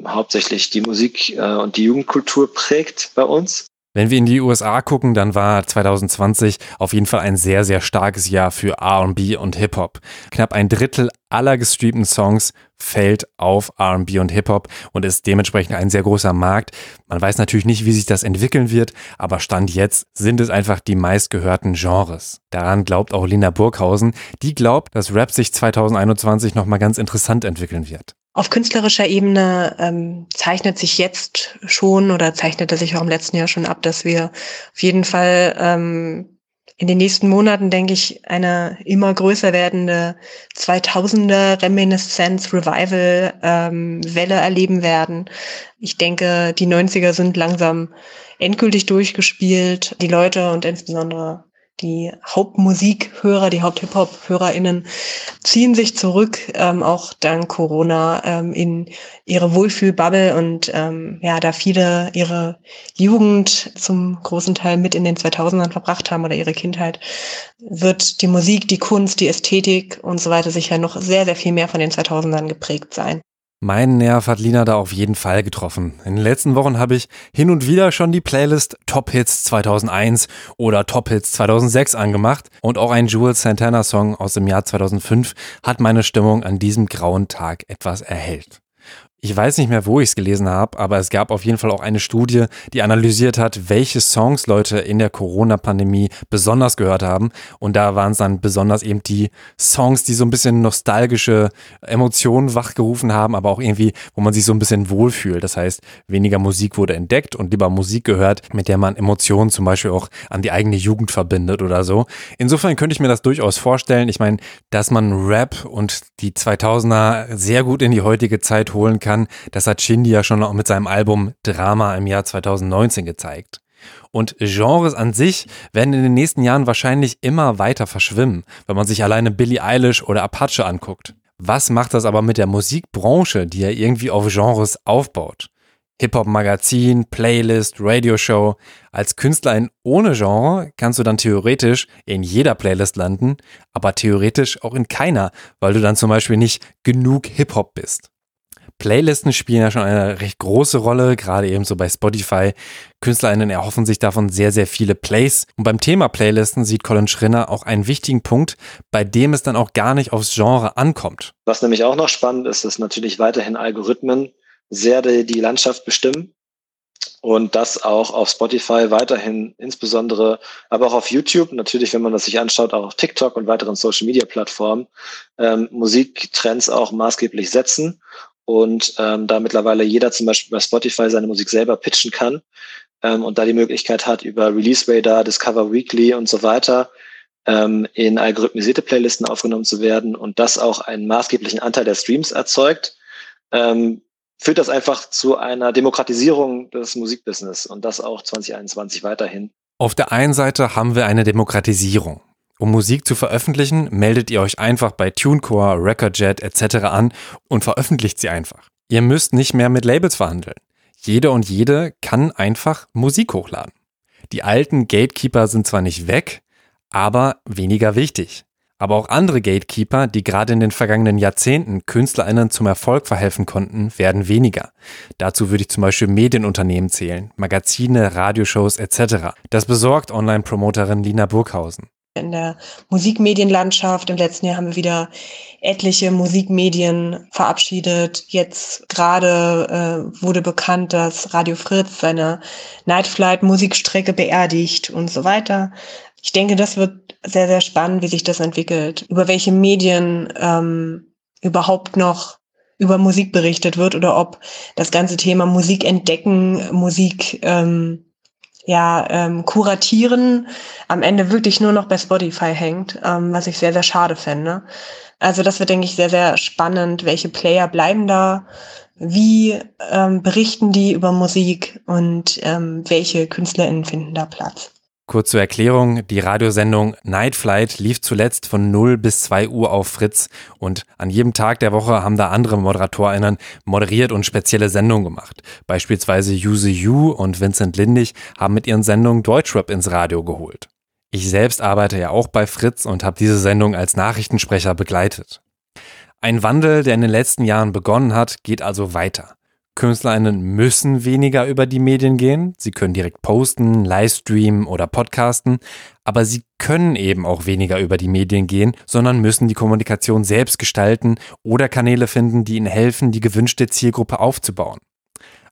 hauptsächlich die Musik äh, und die Jugendkultur prägt bei uns. Wenn wir in die USA gucken, dann war 2020 auf jeden Fall ein sehr, sehr starkes Jahr für RB und Hip-Hop. Knapp ein Drittel aller gestreamten Songs fällt auf RB und Hip-Hop und ist dementsprechend ein sehr großer Markt. Man weiß natürlich nicht, wie sich das entwickeln wird, aber Stand jetzt sind es einfach die meistgehörten Genres. Daran glaubt auch Lina Burghausen. Die glaubt, dass Rap sich 2021 nochmal ganz interessant entwickeln wird. Auf künstlerischer Ebene ähm, zeichnet sich jetzt schon oder zeichnete sich auch im letzten Jahr schon ab, dass wir auf jeden Fall ähm, in den nächsten Monaten, denke ich, eine immer größer werdende 2000er Reminiscence Revival ähm, Welle erleben werden. Ich denke, die 90er sind langsam endgültig durchgespielt. Die Leute und insbesondere die Hauptmusikhörer, die Haupt-Hip-Hop-HörerInnen ziehen sich zurück, ähm, auch dank Corona, ähm, in ihre Wohlfühlbubble und ähm, ja, da viele ihre Jugend zum großen Teil mit in den 2000ern verbracht haben oder ihre Kindheit, wird die Musik, die Kunst, die Ästhetik und so weiter sicher noch sehr, sehr viel mehr von den 2000ern geprägt sein. Mein Nerv hat Lina da auf jeden Fall getroffen. In den letzten Wochen habe ich hin und wieder schon die Playlist Top Hits 2001 oder Top Hits 2006 angemacht und auch ein Jules Santana Song aus dem Jahr 2005 hat meine Stimmung an diesem grauen Tag etwas erhellt. Ich weiß nicht mehr, wo ich es gelesen habe, aber es gab auf jeden Fall auch eine Studie, die analysiert hat, welche Songs Leute in der Corona-Pandemie besonders gehört haben. Und da waren es dann besonders eben die Songs, die so ein bisschen nostalgische Emotionen wachgerufen haben, aber auch irgendwie, wo man sich so ein bisschen wohlfühlt. Das heißt, weniger Musik wurde entdeckt und lieber Musik gehört, mit der man Emotionen zum Beispiel auch an die eigene Jugend verbindet oder so. Insofern könnte ich mir das durchaus vorstellen. Ich meine, dass man Rap und die 2000er sehr gut in die heutige Zeit holen kann kann, das hat Shindy ja schon auch mit seinem Album Drama im Jahr 2019 gezeigt. Und Genres an sich werden in den nächsten Jahren wahrscheinlich immer weiter verschwimmen, wenn man sich alleine Billie Eilish oder Apache anguckt. Was macht das aber mit der Musikbranche, die ja irgendwie auf Genres aufbaut? Hip-Hop-Magazin, Playlist, Radioshow. Als Künstlerin ohne Genre kannst du dann theoretisch in jeder Playlist landen, aber theoretisch auch in keiner, weil du dann zum Beispiel nicht genug Hip-Hop bist. Playlisten spielen ja schon eine recht große Rolle, gerade eben so bei Spotify. KünstlerInnen erhoffen sich davon sehr, sehr viele Plays. Und beim Thema Playlisten sieht Colin Schrinner auch einen wichtigen Punkt, bei dem es dann auch gar nicht aufs Genre ankommt. Was nämlich auch noch spannend ist, ist natürlich weiterhin Algorithmen sehr die, Landschaft bestimmen und das auch auf Spotify weiterhin insbesondere, aber auch auf YouTube, natürlich, wenn man das sich anschaut, auch auf TikTok und weiteren Social-Media-Plattformen, ähm, Musiktrends auch maßgeblich setzen und ähm, da mittlerweile jeder zum Beispiel bei Spotify seine Musik selber pitchen kann ähm, und da die Möglichkeit hat, über Release Radar, Discover Weekly und so weiter ähm, in algorithmisierte Playlisten aufgenommen zu werden und das auch einen maßgeblichen Anteil der Streams erzeugt, ähm, führt das einfach zu einer Demokratisierung des Musikbusiness und das auch 2021 weiterhin. Auf der einen Seite haben wir eine Demokratisierung. Um Musik zu veröffentlichen, meldet ihr euch einfach bei TuneCore, Recordjet etc. an und veröffentlicht sie einfach. Ihr müsst nicht mehr mit Labels verhandeln. Jeder und jede kann einfach Musik hochladen. Die alten Gatekeeper sind zwar nicht weg, aber weniger wichtig. Aber auch andere Gatekeeper, die gerade in den vergangenen Jahrzehnten KünstlerInnen zum Erfolg verhelfen konnten, werden weniger. Dazu würde ich zum Beispiel Medienunternehmen zählen, Magazine, Radioshows etc. Das besorgt Online-Promoterin Lina Burghausen in der Musikmedienlandschaft. Im letzten Jahr haben wir wieder etliche Musikmedien verabschiedet. Jetzt gerade äh, wurde bekannt, dass Radio Fritz seine Nightflight Musikstrecke beerdigt und so weiter. Ich denke, das wird sehr, sehr spannend, wie sich das entwickelt. Über welche Medien ähm, überhaupt noch über Musik berichtet wird oder ob das ganze Thema Musik entdecken, Musik ähm, ja, ähm, kuratieren am Ende wirklich nur noch bei Spotify hängt, ähm, was ich sehr, sehr schade fände. Also das wird, denke ich, sehr, sehr spannend. Welche Player bleiben da? Wie ähm, berichten die über Musik und ähm, welche KünstlerInnen finden da Platz? Kurz zur Erklärung, die Radiosendung Night Flight lief zuletzt von 0 bis 2 Uhr auf Fritz und an jedem Tag der Woche haben da andere ModeratorInnen moderiert und spezielle Sendungen gemacht. Beispielsweise Yuzi Yu und Vincent Lindig haben mit ihren Sendungen Deutschrap ins Radio geholt. Ich selbst arbeite ja auch bei Fritz und habe diese Sendung als Nachrichtensprecher begleitet. Ein Wandel, der in den letzten Jahren begonnen hat, geht also weiter. KünstlerInnen müssen weniger über die Medien gehen. Sie können direkt posten, Livestreamen oder podcasten. Aber sie können eben auch weniger über die Medien gehen, sondern müssen die Kommunikation selbst gestalten oder Kanäle finden, die ihnen helfen, die gewünschte Zielgruppe aufzubauen.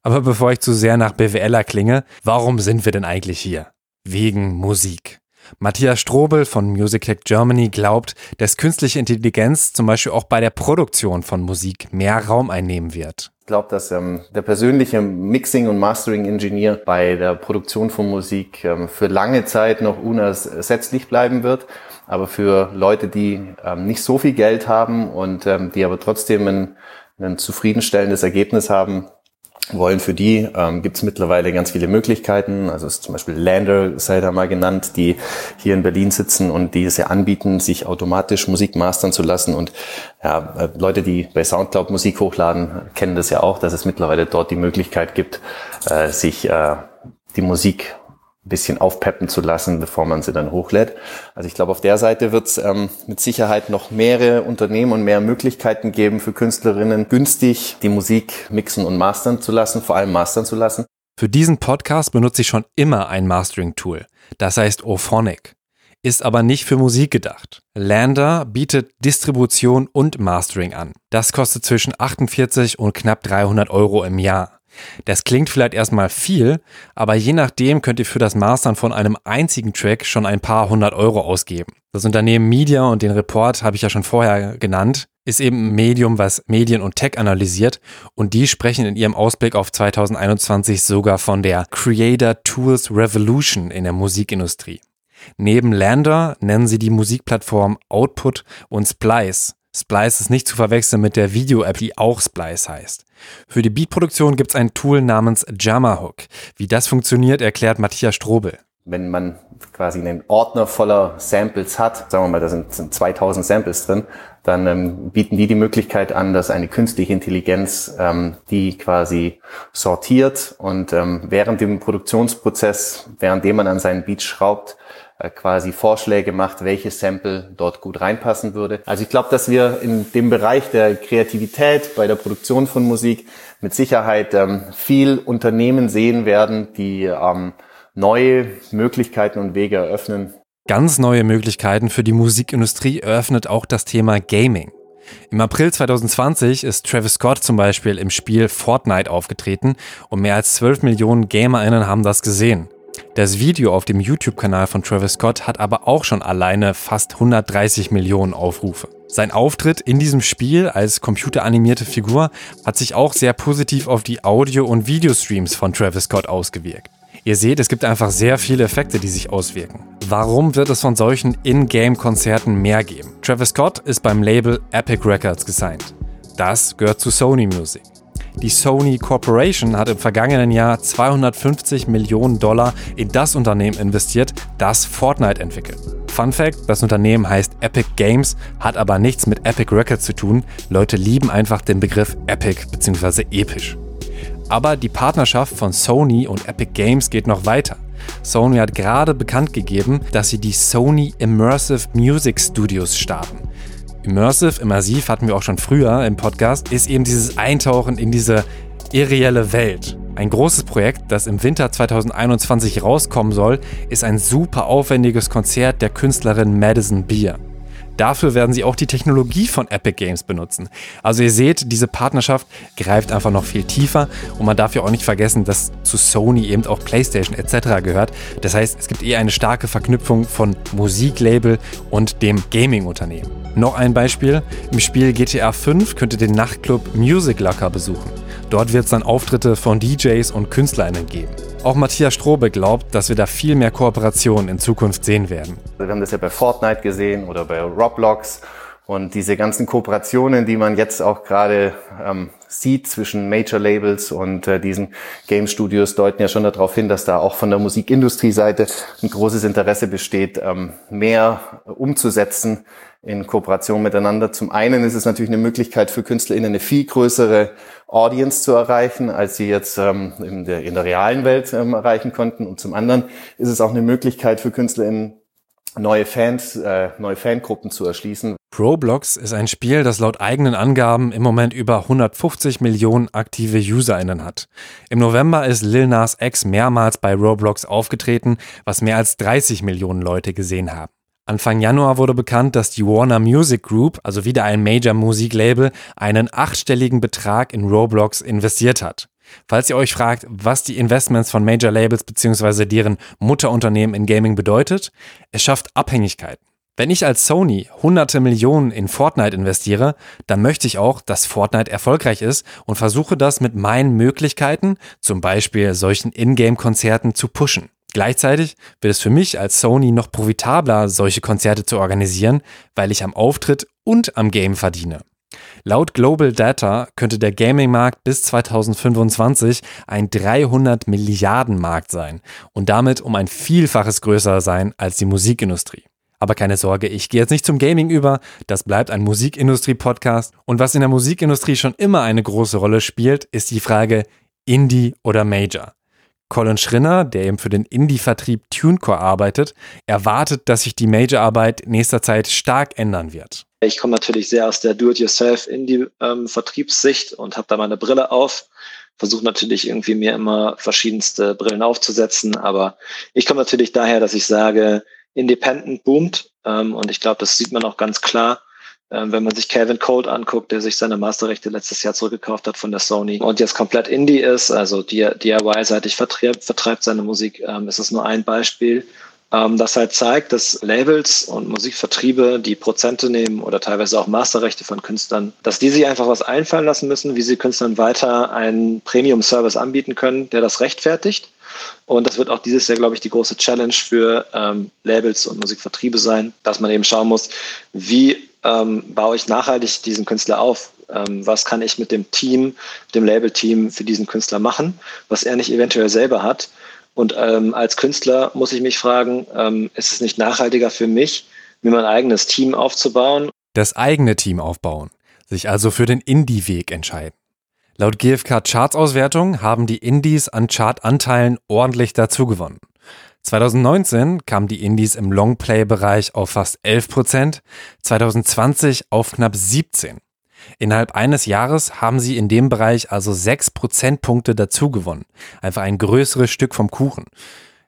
Aber bevor ich zu sehr nach BWLer klinge, warum sind wir denn eigentlich hier? Wegen Musik. Matthias Strobel von Music Tech Germany glaubt, dass künstliche Intelligenz zum Beispiel auch bei der Produktion von Musik mehr Raum einnehmen wird. Ich glaube, dass ähm, der persönliche Mixing- und Mastering-Ingenieur bei der Produktion von Musik ähm, für lange Zeit noch unersetzlich bleiben wird. Aber für Leute, die ähm, nicht so viel Geld haben und ähm, die aber trotzdem ein, ein zufriedenstellendes Ergebnis haben, wollen. Für die ähm, gibt es mittlerweile ganz viele Möglichkeiten. Also ist zum Beispiel Lander, sei da mal genannt, die hier in Berlin sitzen und die es ja anbieten, sich automatisch Musik mastern zu lassen. Und ja, äh, Leute, die bei Soundcloud Musik hochladen, kennen das ja auch, dass es mittlerweile dort die Möglichkeit gibt, äh, sich äh, die Musik bisschen aufpeppen zu lassen, bevor man sie dann hochlädt. Also ich glaube, auf der Seite wird es ähm, mit Sicherheit noch mehrere Unternehmen und mehr Möglichkeiten geben für Künstlerinnen, günstig die Musik mixen und mastern zu lassen, vor allem mastern zu lassen. Für diesen Podcast benutze ich schon immer ein Mastering-Tool. Das heißt Ophonic. Ist aber nicht für Musik gedacht. Lander bietet Distribution und Mastering an. Das kostet zwischen 48 und knapp 300 Euro im Jahr. Das klingt vielleicht erstmal viel, aber je nachdem könnt ihr für das Mastern von einem einzigen Track schon ein paar hundert Euro ausgeben. Das Unternehmen Media und den Report habe ich ja schon vorher genannt, ist eben ein Medium, was Medien und Tech analysiert und die sprechen in ihrem Ausblick auf 2021 sogar von der Creator Tools Revolution in der Musikindustrie. Neben Lander nennen sie die Musikplattform Output und Splice. Splice ist nicht zu verwechseln mit der Video-App, die auch Splice heißt. Für die Beatproduktion gibt es ein Tool namens Jammerhook. Wie das funktioniert, erklärt Matthias Strobel. Wenn man quasi einen Ordner voller Samples hat, sagen wir mal, da sind, sind 2000 Samples drin, dann ähm, bieten die die Möglichkeit an, dass eine künstliche Intelligenz ähm, die quasi sortiert und ähm, während dem Produktionsprozess, währenddem man an seinen Beat schraubt, quasi Vorschläge macht, welche Sample dort gut reinpassen würde. Also ich glaube, dass wir in dem Bereich der Kreativität bei der Produktion von Musik mit Sicherheit ähm, viel Unternehmen sehen werden, die ähm, neue Möglichkeiten und Wege eröffnen. Ganz neue Möglichkeiten für die Musikindustrie eröffnet auch das Thema Gaming. Im April 2020 ist Travis Scott zum Beispiel im Spiel Fortnite aufgetreten und mehr als 12 Millionen GamerInnen haben das gesehen. Das Video auf dem YouTube-Kanal von Travis Scott hat aber auch schon alleine fast 130 Millionen Aufrufe. Sein Auftritt in diesem Spiel als computeranimierte Figur hat sich auch sehr positiv auf die Audio- und Videostreams von Travis Scott ausgewirkt. Ihr seht, es gibt einfach sehr viele Effekte, die sich auswirken. Warum wird es von solchen In-Game-Konzerten mehr geben? Travis Scott ist beim Label Epic Records gesigned. Das gehört zu Sony Music. Die Sony Corporation hat im vergangenen Jahr 250 Millionen Dollar in das Unternehmen investiert, das Fortnite entwickelt. Fun Fact, das Unternehmen heißt Epic Games, hat aber nichts mit Epic Records zu tun. Leute lieben einfach den Begriff Epic bzw. episch. Aber die Partnerschaft von Sony und Epic Games geht noch weiter. Sony hat gerade bekannt gegeben, dass sie die Sony Immersive Music Studios starten. Immersive, immersiv hatten wir auch schon früher im Podcast, ist eben dieses Eintauchen in diese irreelle Welt. Ein großes Projekt, das im Winter 2021 rauskommen soll, ist ein super aufwendiges Konzert der Künstlerin Madison Beer. Dafür werden sie auch die Technologie von Epic Games benutzen. Also ihr seht, diese Partnerschaft greift einfach noch viel tiefer und man darf ja auch nicht vergessen, dass zu Sony eben auch PlayStation etc. gehört. Das heißt, es gibt eher eine starke Verknüpfung von Musiklabel und dem Gaming-Unternehmen. Noch ein Beispiel, im Spiel GTA 5 könnt ihr den Nachtclub Music Locker besuchen. Dort wird es dann Auftritte von DJs und KünstlerInnen geben. Auch Matthias Strobe glaubt, dass wir da viel mehr Kooperationen in Zukunft sehen werden. Wir haben das ja bei Fortnite gesehen oder bei Roblox. Und diese ganzen Kooperationen, die man jetzt auch gerade ähm, sieht zwischen Major Labels und äh, diesen Game Studios, deuten ja schon darauf hin, dass da auch von der Musikindustrie-Seite ein großes Interesse besteht, ähm, mehr umzusetzen in Kooperation miteinander. Zum einen ist es natürlich eine Möglichkeit für KünstlerInnen eine viel größere Audience zu erreichen, als sie jetzt ähm, in, der, in der realen Welt ähm, erreichen konnten. Und zum anderen ist es auch eine Möglichkeit für KünstlerInnen, neue Fans, äh, neue Fangruppen zu erschließen. Roblox ist ein Spiel, das laut eigenen Angaben im Moment über 150 Millionen aktive UserInnen hat. Im November ist Lil Nas X mehrmals bei Roblox aufgetreten, was mehr als 30 Millionen Leute gesehen haben. Anfang Januar wurde bekannt, dass die Warner Music Group, also wieder ein Major-Musiklabel, einen achtstelligen Betrag in Roblox investiert hat. Falls ihr euch fragt, was die Investments von Major Labels bzw. deren Mutterunternehmen in Gaming bedeutet, es schafft Abhängigkeiten. Wenn ich als Sony hunderte Millionen in Fortnite investiere, dann möchte ich auch, dass Fortnite erfolgreich ist und versuche das mit meinen Möglichkeiten, zum Beispiel solchen Ingame-Konzerten, zu pushen. Gleichzeitig wird es für mich als Sony noch profitabler, solche Konzerte zu organisieren, weil ich am Auftritt und am Game verdiene. Laut Global Data könnte der Gaming-Markt bis 2025 ein 300 Milliarden Markt sein und damit um ein Vielfaches größer sein als die Musikindustrie. Aber keine Sorge, ich gehe jetzt nicht zum Gaming über, das bleibt ein Musikindustrie-Podcast. Und was in der Musikindustrie schon immer eine große Rolle spielt, ist die Frage Indie oder Major. Colin Schrinner, der eben für den Indie-Vertrieb TuneCore arbeitet, erwartet, dass sich die Major-Arbeit in nächster Zeit stark ändern wird. Ich komme natürlich sehr aus der Do-it-yourself-Indie-Vertriebssicht und habe da meine Brille auf. Versuche natürlich irgendwie mir immer verschiedenste Brillen aufzusetzen, aber ich komme natürlich daher, dass ich sage, Independent boomt ähm, und ich glaube, das sieht man auch ganz klar ähm, wenn man sich Calvin Cold anguckt, der sich seine Masterrechte letztes Jahr zurückgekauft hat von der Sony und jetzt komplett Indie ist, also DIY-seitig vertreibt, vertreibt seine Musik, ähm, ist es nur ein Beispiel, ähm, das halt zeigt, dass Labels und Musikvertriebe, die Prozente nehmen oder teilweise auch Masterrechte von Künstlern, dass die sich einfach was einfallen lassen müssen, wie sie Künstlern weiter einen Premium-Service anbieten können, der das rechtfertigt. Und das wird auch dieses Jahr, glaube ich, die große Challenge für ähm, Labels und Musikvertriebe sein, dass man eben schauen muss, wie ähm, baue ich nachhaltig diesen Künstler auf? Ähm, was kann ich mit dem Team, dem Label-Team für diesen Künstler machen, was er nicht eventuell selber hat? Und ähm, als Künstler muss ich mich fragen, ähm, ist es nicht nachhaltiger für mich, mir mein eigenes Team aufzubauen? Das eigene Team aufbauen, sich also für den Indie-Weg entscheiden. Laut GfK Charts-Auswertung haben die Indies an Chartanteilen ordentlich dazugewonnen. 2019 kamen die Indies im Longplay-Bereich auf fast 11 Prozent, 2020 auf knapp 17. Innerhalb eines Jahres haben sie in dem Bereich also 6 Prozentpunkte dazugewonnen. Einfach ein größeres Stück vom Kuchen.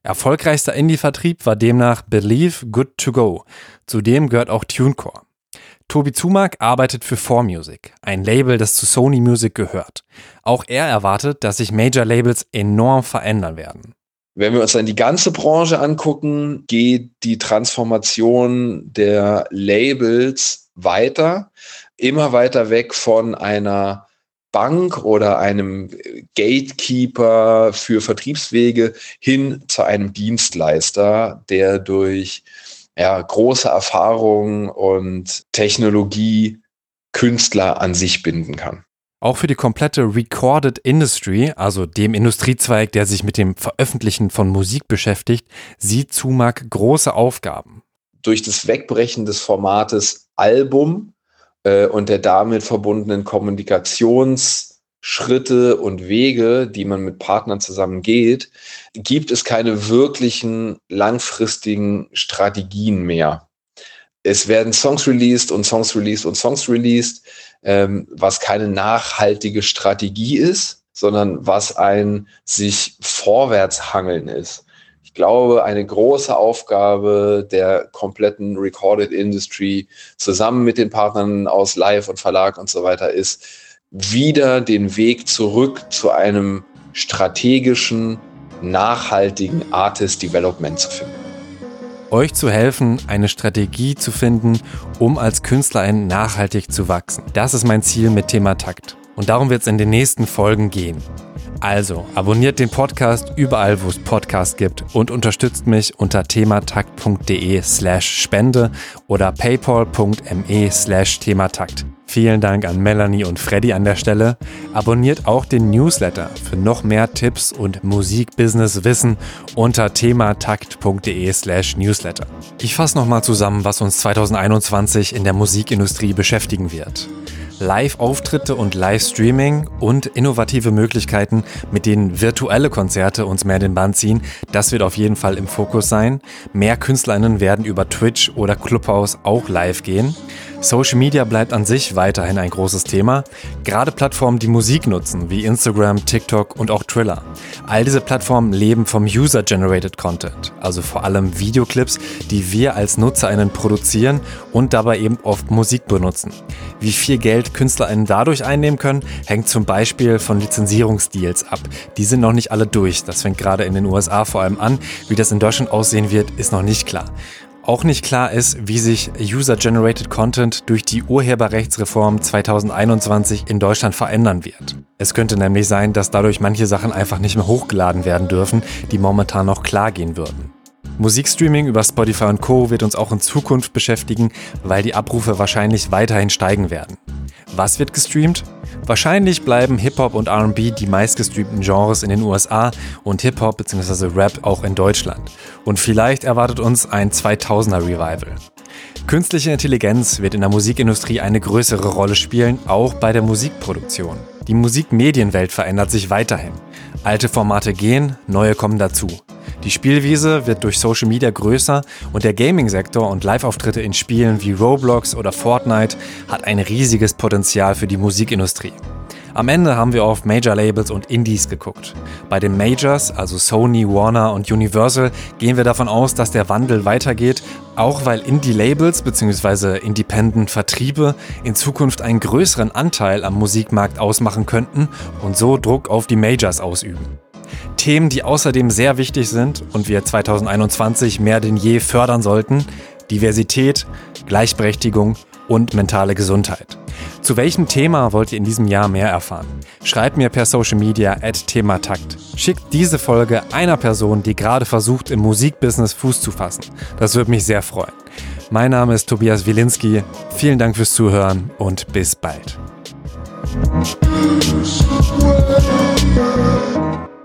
Erfolgreichster Indie-Vertrieb war demnach Believe Good to Go. Zudem gehört auch TuneCore. Tobi Zumak arbeitet für 4Music, ein Label, das zu Sony Music gehört. Auch er erwartet, dass sich Major Labels enorm verändern werden. Wenn wir uns dann die ganze Branche angucken, geht die Transformation der Labels weiter, immer weiter weg von einer Bank oder einem Gatekeeper für Vertriebswege hin zu einem Dienstleister, der durch ja, große Erfahrung und Technologie Künstler an sich binden kann. Auch für die komplette Recorded Industry, also dem Industriezweig, der sich mit dem Veröffentlichen von Musik beschäftigt, sieht Zumak große Aufgaben. Durch das Wegbrechen des Formates Album äh, und der damit verbundenen Kommunikationsschritte und Wege, die man mit Partnern zusammen geht, gibt es keine wirklichen langfristigen Strategien mehr. Es werden Songs released und Songs released und Songs released ähm, was keine nachhaltige Strategie ist, sondern was ein sich vorwärts hangeln ist. Ich glaube, eine große Aufgabe der kompletten Recorded Industry zusammen mit den Partnern aus Live und Verlag und so weiter ist, wieder den Weg zurück zu einem strategischen, nachhaltigen Artist Development zu finden euch zu helfen, eine Strategie zu finden, um als Künstlerin nachhaltig zu wachsen. Das ist mein Ziel mit Thema Takt. Und darum wird es in den nächsten Folgen gehen. Also, abonniert den Podcast überall, wo es Podcasts gibt und unterstützt mich unter thematakt.de slash spende oder paypal.me slash thematakt. Vielen Dank an Melanie und Freddy an der Stelle. Abonniert auch den Newsletter für noch mehr Tipps und Musikbusiness-Wissen unter thematakt.de slash newsletter. Ich fasse nochmal zusammen, was uns 2021 in der Musikindustrie beschäftigen wird. Live-Auftritte und Livestreaming und innovative Möglichkeiten, mit denen virtuelle Konzerte uns mehr den Band ziehen, das wird auf jeden Fall im Fokus sein. Mehr KünstlerInnen werden über Twitch oder Clubhouse auch live gehen. Social Media bleibt an sich weiterhin ein großes Thema. Gerade Plattformen, die Musik nutzen, wie Instagram, TikTok und auch Triller. All diese Plattformen leben vom User-Generated Content, also vor allem Videoclips, die wir als NutzerInnen produzieren und dabei eben oft Musik benutzen. Wie viel Geld KünstlerInnen dadurch einnehmen können, hängt zum Beispiel von Lizenzierungsdeals ab. Die sind noch nicht alle durch. Das fängt gerade in den USA vor allem an. Wie das in Deutschland aussehen wird, ist noch nicht klar. Auch nicht klar ist, wie sich User-Generated Content durch die Urheberrechtsreform 2021 in Deutschland verändern wird. Es könnte nämlich sein, dass dadurch manche Sachen einfach nicht mehr hochgeladen werden dürfen, die momentan noch klar gehen würden. Musikstreaming über Spotify und Co. wird uns auch in Zukunft beschäftigen, weil die Abrufe wahrscheinlich weiterhin steigen werden. Was wird gestreamt? Wahrscheinlich bleiben Hip-Hop und RB die meistgestreamten Genres in den USA und Hip-Hop bzw. Rap auch in Deutschland. Und vielleicht erwartet uns ein 2000er Revival. Künstliche Intelligenz wird in der Musikindustrie eine größere Rolle spielen, auch bei der Musikproduktion. Die Musikmedienwelt verändert sich weiterhin. Alte Formate gehen, neue kommen dazu. Die Spielwiese wird durch Social Media größer und der Gaming-Sektor und Live-Auftritte in Spielen wie Roblox oder Fortnite hat ein riesiges Potenzial für die Musikindustrie. Am Ende haben wir auf Major-Labels und Indies geguckt. Bei den Majors, also Sony, Warner und Universal, gehen wir davon aus, dass der Wandel weitergeht, auch weil Indie-Labels bzw. Independent-Vertriebe in Zukunft einen größeren Anteil am Musikmarkt ausmachen könnten und so Druck auf die Majors ausüben. Themen, die außerdem sehr wichtig sind und wir 2021 mehr denn je fördern sollten, Diversität, Gleichberechtigung und mentale Gesundheit. Zu welchem Thema wollt ihr in diesem Jahr mehr erfahren? Schreibt mir per Social Media at Thematakt. Schickt diese Folge einer Person, die gerade versucht, im Musikbusiness Fuß zu fassen. Das würde mich sehr freuen. Mein Name ist Tobias Wilinski. Vielen Dank fürs Zuhören und bis bald.